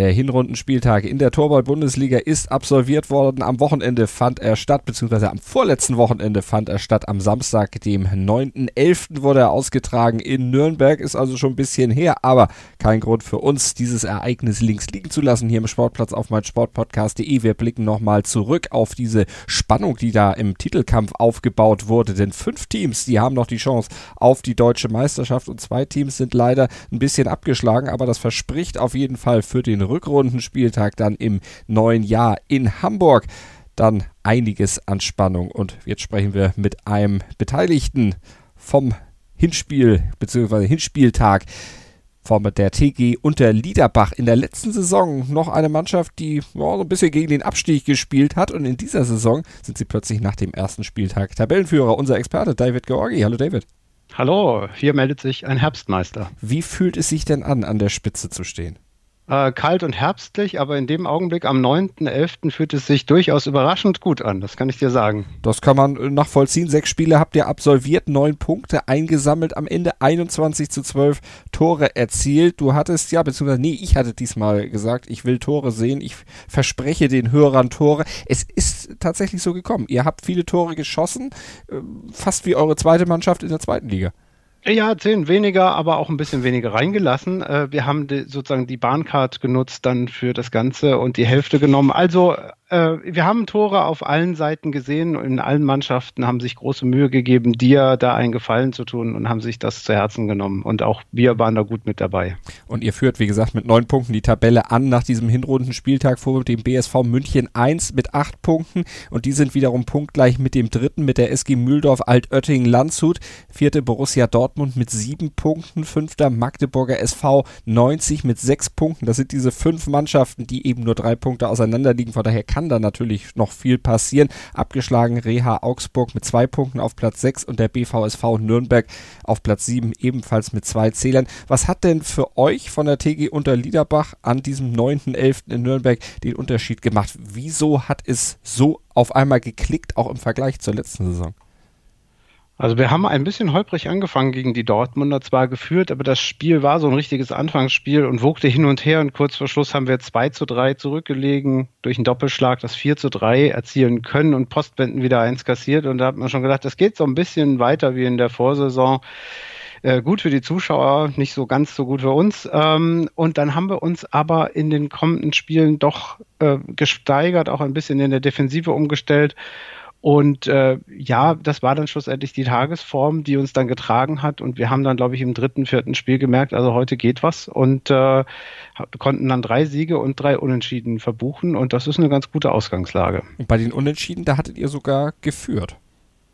Der Hinrundenspieltag in der Torwart-Bundesliga ist absolviert worden. Am Wochenende fand er statt, beziehungsweise am vorletzten Wochenende fand er statt. Am Samstag, dem 9.11. wurde er ausgetragen in Nürnberg. Ist also schon ein bisschen her, aber kein Grund für uns, dieses Ereignis links liegen zu lassen hier im Sportplatz auf meinsportpodcast.de. Wir blicken nochmal zurück auf diese Spannung, die da im Titelkampf aufgebaut wurde. Denn fünf Teams, die haben noch die Chance auf die deutsche Meisterschaft und zwei Teams sind leider ein bisschen abgeschlagen, aber das verspricht auf jeden Fall für den Rückrundenspieltag dann im neuen Jahr in Hamburg dann einiges an Spannung. Und jetzt sprechen wir mit einem Beteiligten vom Hinspiel bzw. Hinspieltag vom der TG unter Liederbach in der letzten Saison noch eine Mannschaft, die ja, so ein bisschen gegen den Abstieg gespielt hat und in dieser Saison sind sie plötzlich nach dem ersten Spieltag Tabellenführer. Unser Experte David Georgi. Hallo David. Hallo, hier meldet sich ein Herbstmeister. Wie fühlt es sich denn an, an der Spitze zu stehen? Äh, kalt und herbstlich, aber in dem Augenblick am 9.11. fühlt es sich durchaus überraschend gut an, das kann ich dir sagen. Das kann man äh, nachvollziehen. Sechs Spiele habt ihr absolviert, neun Punkte eingesammelt, am Ende 21 zu 12 Tore erzielt. Du hattest ja, beziehungsweise nee, ich hatte diesmal gesagt, ich will Tore sehen, ich verspreche den Hörern Tore. Es ist tatsächlich so gekommen. Ihr habt viele Tore geschossen, äh, fast wie eure zweite Mannschaft in der zweiten Liga. Ja, zehn weniger, aber auch ein bisschen weniger reingelassen. Äh, wir haben sozusagen die Bahncard genutzt dann für das Ganze und die Hälfte genommen. Also äh, wir haben Tore auf allen Seiten gesehen. In allen Mannschaften haben sich große Mühe gegeben, dir da einen Gefallen zu tun und haben sich das zu Herzen genommen. Und auch wir waren da gut mit dabei. Und ihr führt, wie gesagt, mit neun Punkten die Tabelle an nach diesem Hinrundenspieltag vor dem BSV München 1 mit acht Punkten. Und die sind wiederum punktgleich mit dem dritten, mit der SG Mühldorf Altötting Landshut. Vierte Borussia Dortmund Dortmund mit sieben Punkten, fünfter Magdeburger SV 90 mit sechs Punkten. Das sind diese fünf Mannschaften, die eben nur drei Punkte auseinander liegen. Von daher kann da natürlich noch viel passieren. Abgeschlagen Reha Augsburg mit zwei Punkten auf Platz sechs und der BVSV Nürnberg auf Platz sieben ebenfalls mit zwei Zählern. Was hat denn für euch von der TG unter Liederbach an diesem 9.11. in Nürnberg den Unterschied gemacht? Wieso hat es so auf einmal geklickt, auch im Vergleich zur letzten Saison? Also wir haben ein bisschen holprig angefangen gegen die Dortmunder, zwar geführt, aber das Spiel war so ein richtiges Anfangsspiel und wogte hin und her und kurz vor Schluss haben wir 2 zu 3 zurückgelegen, durch einen Doppelschlag das 4 zu 3 erzielen können und Postwenden wieder eins kassiert und da hat man schon gedacht, das geht so ein bisschen weiter wie in der Vorsaison. Äh, gut für die Zuschauer, nicht so ganz so gut für uns. Ähm, und dann haben wir uns aber in den kommenden Spielen doch äh, gesteigert, auch ein bisschen in der Defensive umgestellt und äh, ja, das war dann schlussendlich die Tagesform, die uns dann getragen hat. Und wir haben dann, glaube ich, im dritten, vierten Spiel gemerkt, also heute geht was und äh, konnten dann drei Siege und drei Unentschieden verbuchen. Und das ist eine ganz gute Ausgangslage. Und bei den Unentschieden, da hattet ihr sogar geführt.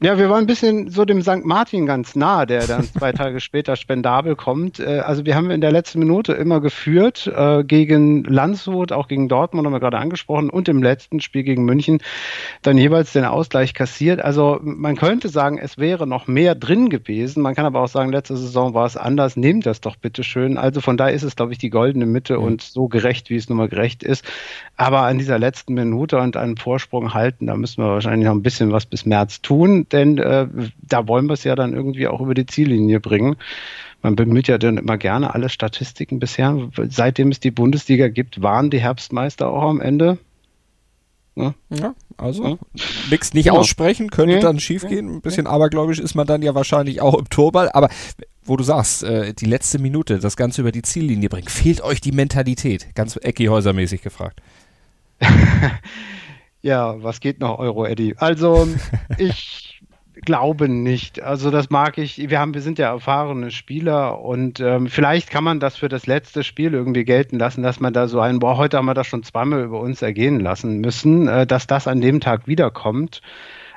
Ja, wir waren ein bisschen so dem St. Martin ganz nah, der dann zwei Tage später spendabel kommt. Äh, also wir haben in der letzten Minute immer geführt äh, gegen Landshut, auch gegen Dortmund haben wir gerade angesprochen und im letzten Spiel gegen München dann jeweils den Ausgleich kassiert. Also man könnte sagen, es wäre noch mehr drin gewesen. Man kann aber auch sagen, letzte Saison war es anders. Nehmt das doch bitte schön. Also von daher ist es, glaube ich, die goldene Mitte mhm. und so gerecht, wie es nun mal gerecht ist. Aber an dieser letzten Minute und einen Vorsprung halten, da müssen wir wahrscheinlich noch ein bisschen was bis März tun denn äh, da wollen wir es ja dann irgendwie auch über die Ziellinie bringen. Man bemüht ja dann immer gerne alle Statistiken bisher. Seitdem es die Bundesliga gibt, waren die Herbstmeister auch am Ende. Ja, ja also ja. nichts nicht genau. aussprechen, könnte nee. dann schiefgehen. Ein bisschen abergläubisch ist man dann ja wahrscheinlich auch im Torball, aber wo du sagst, äh, die letzte Minute, das Ganze über die Ziellinie bringen, fehlt euch die Mentalität? Ganz Ecki-Häuser-mäßig gefragt. ja, was geht noch, Euro, Eddie? Also, ich glaube nicht. Also das mag ich. Wir haben, wir sind ja erfahrene Spieler und ähm, vielleicht kann man das für das letzte Spiel irgendwie gelten lassen, dass man da so einen, boah, heute haben wir das schon zweimal über uns ergehen lassen müssen, äh, dass das an dem Tag wiederkommt.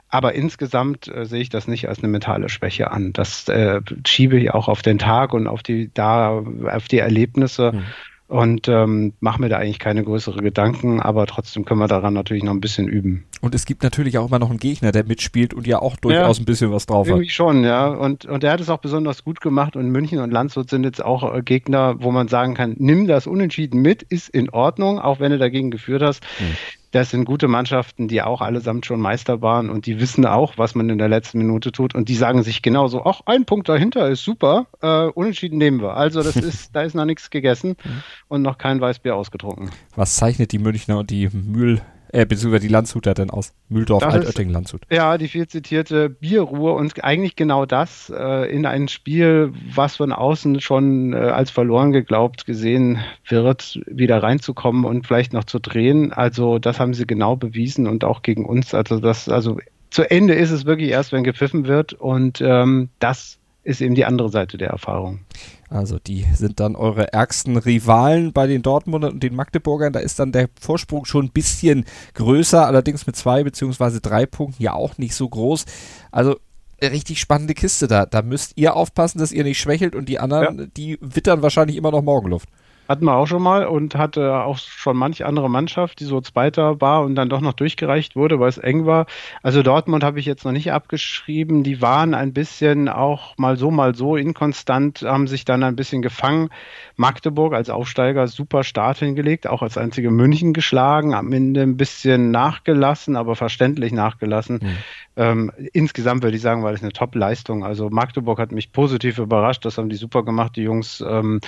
Aber insgesamt äh, sehe ich das nicht als eine mentale Schwäche an. Das äh, schiebe ich auch auf den Tag und auf die da auf die Erlebnisse. Mhm und ähm, mache mir da eigentlich keine größeren Gedanken, aber trotzdem können wir daran natürlich noch ein bisschen üben. Und es gibt natürlich auch immer noch einen Gegner, der mitspielt und ja auch durchaus ja, ein bisschen was drauf irgendwie hat. schon, ja. Und, und der hat es auch besonders gut gemacht und München und Landshut sind jetzt auch äh, Gegner, wo man sagen kann, nimm das Unentschieden mit, ist in Ordnung, auch wenn du dagegen geführt hast. Hm Das sind gute Mannschaften, die auch allesamt schon Meister waren und die wissen auch, was man in der letzten Minute tut und die sagen sich genauso, ach, ein Punkt dahinter ist super, äh, unentschieden nehmen wir. Also das ist, da ist noch nichts gegessen und noch kein Weißbier ausgetrunken. Was zeichnet die Münchner und die Mühl äh, beziehungsweise die Landshuter denn aus? Mühldorf, Altötting, Landshut. Ja, die viel zitierte Bierruhe und eigentlich genau das äh, in ein Spiel, was von außen schon äh, als verloren geglaubt gesehen wird, wieder reinzukommen und vielleicht noch zu drehen. Also das haben sie genau bewiesen und auch gegen uns. Also das, also zu Ende ist es wirklich erst, wenn gepfiffen wird und ähm, das ist eben die andere Seite der Erfahrung. Also die sind dann eure ärgsten Rivalen bei den Dortmundern und den Magdeburgern. Da ist dann der Vorsprung schon ein bisschen größer, allerdings mit zwei beziehungsweise drei Punkten ja auch nicht so groß. Also richtig spannende Kiste da. Da müsst ihr aufpassen, dass ihr nicht schwächelt und die anderen, ja. die wittern wahrscheinlich immer noch Morgenluft. Hatten wir auch schon mal und hatte auch schon manch andere Mannschaft, die so Zweiter war und dann doch noch durchgereicht wurde, weil es eng war. Also Dortmund habe ich jetzt noch nicht abgeschrieben. Die waren ein bisschen auch mal so, mal so inkonstant, haben sich dann ein bisschen gefangen. Magdeburg als Aufsteiger super Start hingelegt, auch als einzige München geschlagen, am Ende ein bisschen nachgelassen, aber verständlich nachgelassen. Mhm. Ähm, insgesamt würde ich sagen, war das eine Top-Leistung. Also Magdeburg hat mich positiv überrascht, das haben die super gemacht, die Jungs. Ähm,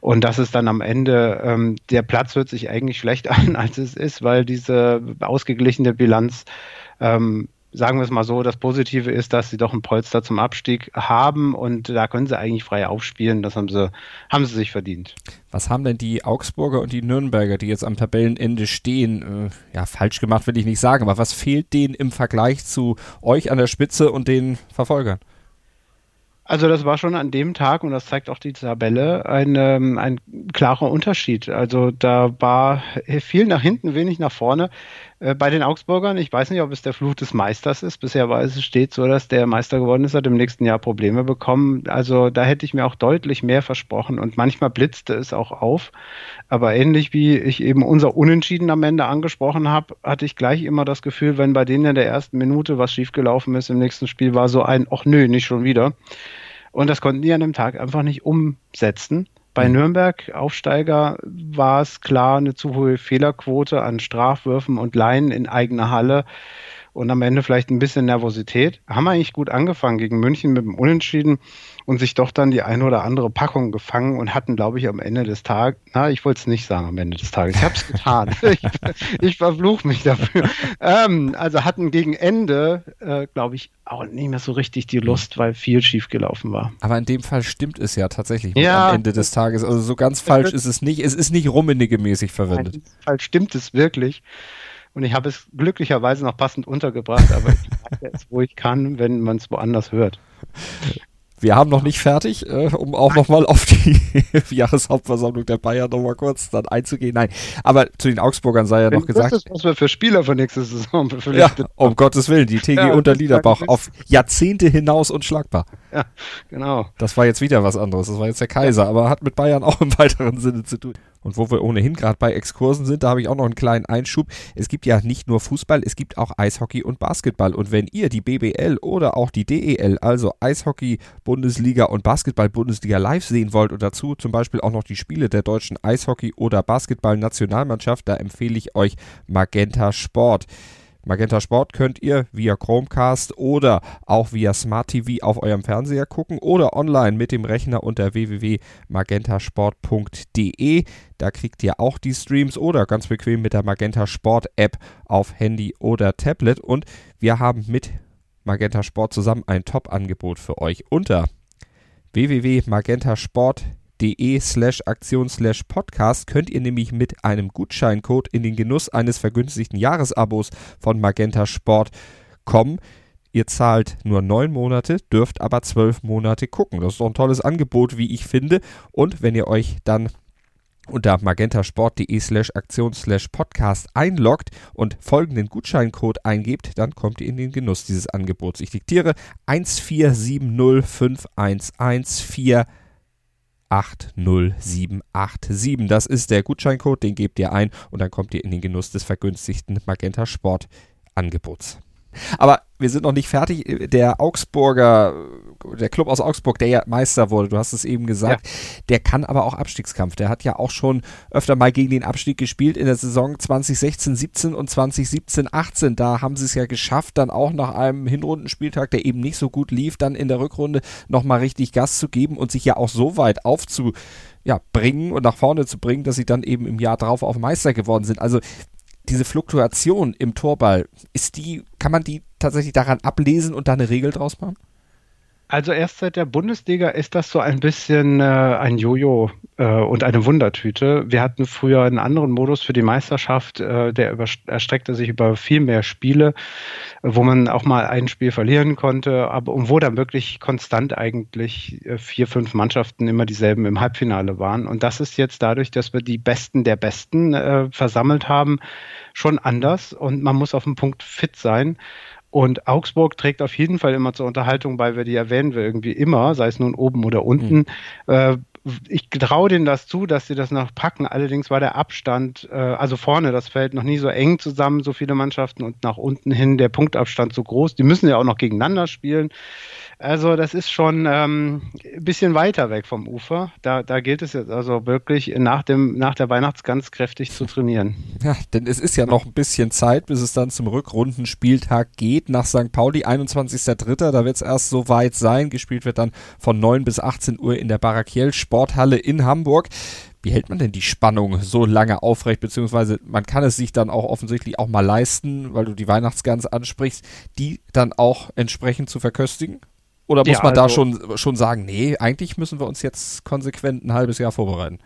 und das ist dann am Ende, ähm, der Platz hört sich eigentlich schlecht an, als es ist, weil diese ausgeglichene Bilanz ähm, sagen wir es mal so, das Positive ist, dass sie doch ein Polster zum Abstieg haben und da können sie eigentlich frei aufspielen. Das haben sie, haben sie sich verdient. Was haben denn die Augsburger und die Nürnberger, die jetzt am Tabellenende stehen, äh, ja, falsch gemacht will ich nicht sagen, aber was fehlt denen im Vergleich zu euch an der Spitze und den Verfolgern? Also das war schon an dem Tag, und das zeigt auch die Tabelle, ein, ähm, ein klarer Unterschied. Also da war viel nach hinten, wenig nach vorne. Äh, bei den Augsburgern, ich weiß nicht, ob es der Fluch des Meisters ist. Bisher war es steht so, dass der Meister geworden ist, hat im nächsten Jahr Probleme bekommen. Also da hätte ich mir auch deutlich mehr versprochen und manchmal blitzte es auch auf. Aber ähnlich wie ich eben unser Unentschieden am Ende angesprochen habe, hatte ich gleich immer das Gefühl, wenn bei denen in der ersten Minute was schiefgelaufen ist im nächsten Spiel, war so ein, ach nö, nicht schon wieder. Und das konnten die an dem Tag einfach nicht umsetzen. Bei mhm. Nürnberg Aufsteiger war es klar eine zu hohe Fehlerquote an Strafwürfen und Leinen in eigener Halle und am Ende vielleicht ein bisschen Nervosität. Haben eigentlich gut angefangen gegen München mit dem Unentschieden und sich doch dann die eine oder andere Packung gefangen und hatten, glaube ich, am Ende des Tages, na, ich wollte es nicht sagen am Ende des Tages, ich habe es getan. ich, ich verfluche mich dafür. Ähm, also hatten gegen Ende, äh, glaube ich, auch nicht mehr so richtig die Lust, weil viel schief gelaufen war. Aber in dem Fall stimmt es ja tatsächlich ja, am Ende des Tages. Also so ganz falsch ist es nicht. Es ist nicht rummenige-mäßig verwendet. In dem Fall stimmt es wirklich. Und ich habe es glücklicherweise noch passend untergebracht, aber ich sage es, wo ich kann, wenn man es woanders hört. Wir haben noch nicht fertig, äh, um auch nochmal auf die Jahreshauptversammlung der Bayern nochmal kurz dann einzugehen. Nein, aber zu den Augsburgern sei ja noch gesagt. Das ist, was wir für Spieler für nächste Saison Ja, um Gottes Willen, die TG ja, unter Liederbach auf Jahrzehnte hinaus unschlagbar. Ja, genau. Das war jetzt wieder was anderes. Das war jetzt der Kaiser, aber hat mit Bayern auch im weiteren Sinne zu tun. Und wo wir ohnehin gerade bei Exkursen sind, da habe ich auch noch einen kleinen Einschub. Es gibt ja nicht nur Fußball, es gibt auch Eishockey und Basketball. Und wenn ihr die BBL oder auch die DEL, also Eishockey, Bundesliga und Basketball-Bundesliga live sehen wollt und dazu zum Beispiel auch noch die Spiele der deutschen Eishockey- oder Basketball-Nationalmannschaft, da empfehle ich euch Magenta Sport. Magenta Sport könnt ihr via Chromecast oder auch via Smart TV auf eurem Fernseher gucken oder online mit dem Rechner unter www.magentasport.de. Da kriegt ihr auch die Streams oder ganz bequem mit der Magenta Sport App auf Handy oder Tablet. Und wir haben mit Magenta Sport zusammen ein Top-Angebot für euch unter www.magentasport.de de slash Aktion slash Podcast könnt ihr nämlich mit einem Gutscheincode in den Genuss eines vergünstigten Jahresabos von Magenta Sport kommen. Ihr zahlt nur neun Monate, dürft aber zwölf Monate gucken. Das ist doch ein tolles Angebot, wie ich finde. Und wenn ihr euch dann unter magentasport.de slash Aktion slash Podcast einloggt und folgenden Gutscheincode eingebt, dann kommt ihr in den Genuss dieses Angebots. Ich diktiere 147051114 80787. Das ist der Gutscheincode, den gebt ihr ein und dann kommt ihr in den Genuss des vergünstigten Magenta Sport Angebots. Aber wir sind noch nicht fertig. Der Augsburger, der Club aus Augsburg, der ja Meister wurde, du hast es eben gesagt, ja. der kann aber auch Abstiegskampf. Der hat ja auch schon öfter mal gegen den Abstieg gespielt in der Saison 2016, 17 und 2017, 18. Da haben sie es ja geschafft, dann auch nach einem Hinrundenspieltag, der eben nicht so gut lief, dann in der Rückrunde nochmal richtig Gas zu geben und sich ja auch so weit aufzu ja, bringen und nach vorne zu bringen, dass sie dann eben im Jahr drauf auch Meister geworden sind. Also diese Fluktuation im Torball, ist die, kann man die tatsächlich daran ablesen und da eine Regel draus machen? Also erst seit der Bundesliga ist das so ein bisschen äh, ein Jojo äh, und eine Wundertüte. Wir hatten früher einen anderen Modus für die Meisterschaft, äh, der erstreckte sich über viel mehr Spiele, wo man auch mal ein Spiel verlieren konnte, aber und wo dann wirklich konstant eigentlich äh, vier, fünf Mannschaften immer dieselben im Halbfinale waren. Und das ist jetzt dadurch, dass wir die Besten der Besten äh, versammelt haben, schon anders und man muss auf dem Punkt fit sein. Und Augsburg trägt auf jeden Fall immer zur Unterhaltung bei, wer die erwähnen will, irgendwie immer, sei es nun oben oder unten. Mhm. Äh, ich traue denen das zu, dass sie das noch packen. Allerdings war der Abstand, äh, also vorne das Feld noch nie so eng zusammen, so viele Mannschaften und nach unten hin der Punktabstand so groß. Die müssen ja auch noch gegeneinander spielen. Also das ist schon ähm, ein bisschen weiter weg vom Ufer. Da, da gilt es jetzt also wirklich nach, dem, nach der Weihnachtsgans kräftig zu trainieren. Ja, denn es ist ja noch ein bisschen Zeit, bis es dann zum Rückrundenspieltag geht nach St. Pauli, 21.03. Da wird es erst so weit sein. Gespielt wird dann von 9 bis 18 Uhr in der Barakiel Sporthalle in Hamburg wie hält man denn die Spannung so lange aufrecht, beziehungsweise man kann es sich dann auch offensichtlich auch mal leisten, weil du die Weihnachtsgans ansprichst, die dann auch entsprechend zu verköstigen? Oder muss ja, man also, da schon, schon sagen, nee, eigentlich müssen wir uns jetzt konsequent ein halbes Jahr vorbereiten?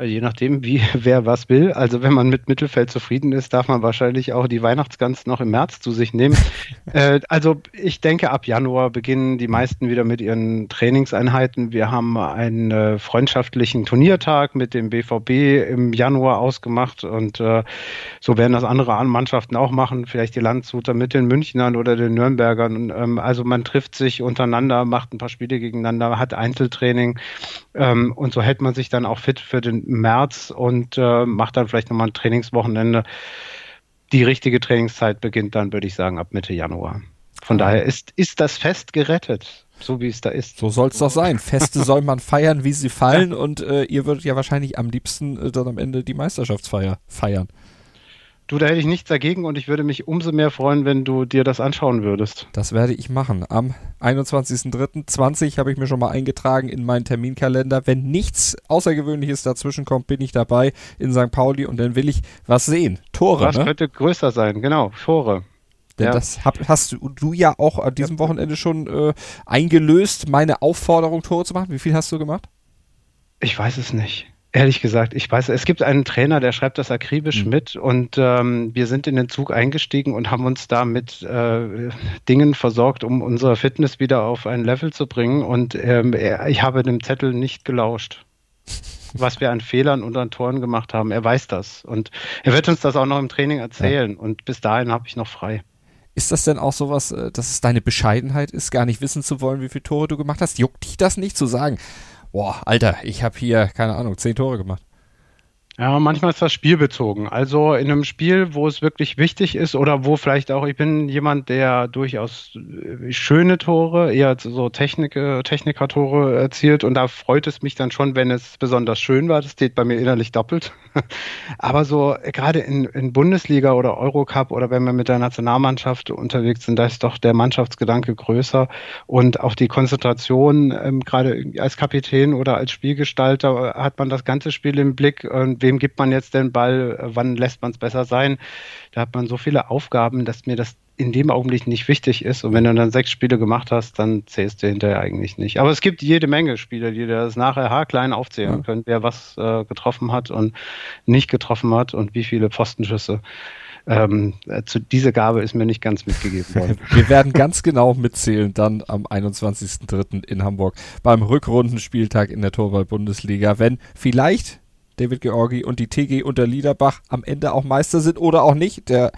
Je nachdem, wie wer was will. Also wenn man mit Mittelfeld zufrieden ist, darf man wahrscheinlich auch die Weihnachtsgans noch im März zu sich nehmen. äh, also ich denke, ab Januar beginnen die meisten wieder mit ihren Trainingseinheiten. Wir haben einen äh, freundschaftlichen Turniertag mit dem BVB im Januar ausgemacht und äh, so werden das andere Mannschaften auch machen. Vielleicht die Landshuter mit den Münchnern oder den Nürnbergern. Ähm, also man trifft sich untereinander, macht ein paar Spiele gegeneinander, hat Einzeltraining ähm, und so hält man sich dann auch fit für den März und äh, macht dann vielleicht nochmal ein Trainingswochenende. Die richtige Trainingszeit beginnt dann, würde ich sagen, ab Mitte Januar. Von ah. daher ist, ist das Fest gerettet, so wie es da ist. So soll es doch sein. Feste soll man feiern, wie sie fallen und äh, ihr würdet ja wahrscheinlich am liebsten äh, dann am Ende die Meisterschaftsfeier feiern. Du, da hätte ich nichts dagegen und ich würde mich umso mehr freuen, wenn du dir das anschauen würdest. Das werde ich machen. Am 21.03.20 habe ich mir schon mal eingetragen in meinen Terminkalender. Wenn nichts Außergewöhnliches dazwischen kommt, bin ich dabei in St. Pauli und dann will ich was sehen. Tore. Was ne? könnte größer sein, genau, Tore. Denn ja. das hab, hast du, du, ja auch an diesem Wochenende schon äh, eingelöst, meine Aufforderung, Tore zu machen. Wie viel hast du gemacht? Ich weiß es nicht. Ehrlich gesagt, ich weiß, es gibt einen Trainer, der schreibt das akribisch mhm. mit und ähm, wir sind in den Zug eingestiegen und haben uns da mit äh, Dingen versorgt, um unsere Fitness wieder auf ein Level zu bringen und ähm, ich habe dem Zettel nicht gelauscht, was wir an Fehlern und an Toren gemacht haben. Er weiß das und er wird uns das auch noch im Training erzählen ja. und bis dahin habe ich noch frei. Ist das denn auch sowas, äh, dass es deine Bescheidenheit ist, gar nicht wissen zu wollen, wie viele Tore du gemacht hast? Juckt dich das nicht zu sagen? Boah, Alter, ich habe hier, keine Ahnung, zehn Tore gemacht. Ja, manchmal ist das spielbezogen. Also in einem Spiel, wo es wirklich wichtig ist oder wo vielleicht auch, ich bin jemand, der durchaus äh, schöne Tore, eher so Technik, Techniker-Tore erzielt und da freut es mich dann schon, wenn es besonders schön war. Das steht bei mir innerlich doppelt. Aber so gerade in, in Bundesliga oder Eurocup oder wenn wir mit der Nationalmannschaft unterwegs sind, da ist doch der Mannschaftsgedanke größer und auch die Konzentration, ähm, gerade als Kapitän oder als Spielgestalter hat man das ganze Spiel im Blick und wem gibt man jetzt den Ball, wann lässt man es besser sein. Da hat man so viele Aufgaben, dass mir das in dem Augenblick nicht wichtig ist. Und wenn du dann sechs Spiele gemacht hast, dann zählst du hinterher eigentlich nicht. Aber es gibt jede Menge Spiele, die das nachher haarklein aufzählen ja. können, wer was äh, getroffen hat und nicht getroffen hat und wie viele Pfostenschüsse. Ähm, zu, diese Gabe ist mir nicht ganz mitgegeben worden. Wir werden ganz genau mitzählen dann am 21.03. in Hamburg beim Rückrundenspieltag in der Torwall-Bundesliga, wenn vielleicht David Georgi und die TG unter Liederbach am Ende auch Meister sind oder auch nicht. Der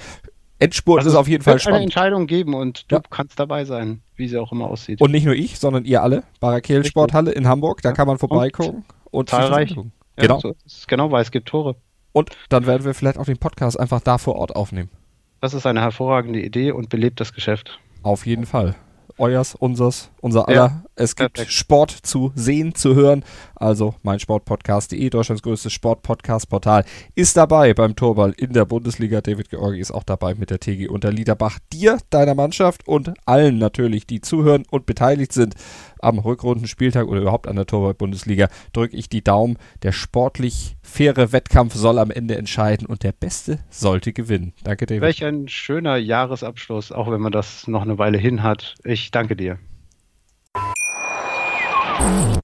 Endspurt also ist auf jeden Fall spannend. eine Entscheidung geben und du ja. kannst dabei sein, wie sie auch immer aussieht. Und nicht nur ich, sondern ihr alle. Barakel Sporthalle in Hamburg, da ja. kann man vorbeigucken. Und, und zahlreich. Genau. Ja, so genau, weil es gibt Tore. Und dann werden wir vielleicht auch den Podcast einfach da vor Ort aufnehmen. Das ist eine hervorragende Idee und belebt das Geschäft. Auf jeden Fall. Euers, unsers, unser aller. Ja, es gibt perfekt. Sport zu sehen, zu hören. Also mein Sportpodcast.de, Deutschlands größtes Sportpodcast-Portal, ist dabei beim Torball in der Bundesliga. David Georgi ist auch dabei mit der TG unter Liederbach. Dir, deiner Mannschaft und allen natürlich, die zuhören und beteiligt sind am Rückrundenspieltag oder überhaupt an der Torball-Bundesliga, drücke ich die Daumen. Der sportlich faire Wettkampf soll am Ende entscheiden und der Beste sollte gewinnen. Danke, David. Welch ein schöner Jahresabschluss, auch wenn man das noch eine Weile hin hat. Ich danke dir.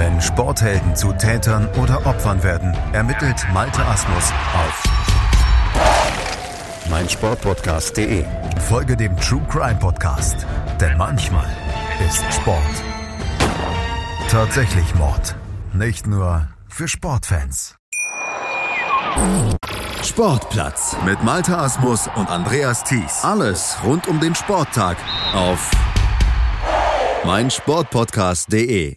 Wenn Sporthelden zu Tätern oder Opfern werden, ermittelt Malte Asmus auf meinsportpodcast.de. Folge dem True Crime Podcast, denn manchmal ist Sport tatsächlich Mord. Nicht nur für Sportfans. Sportplatz mit Malte Asmus und Andreas Thies. Alles rund um den Sporttag auf meinsportpodcast.de.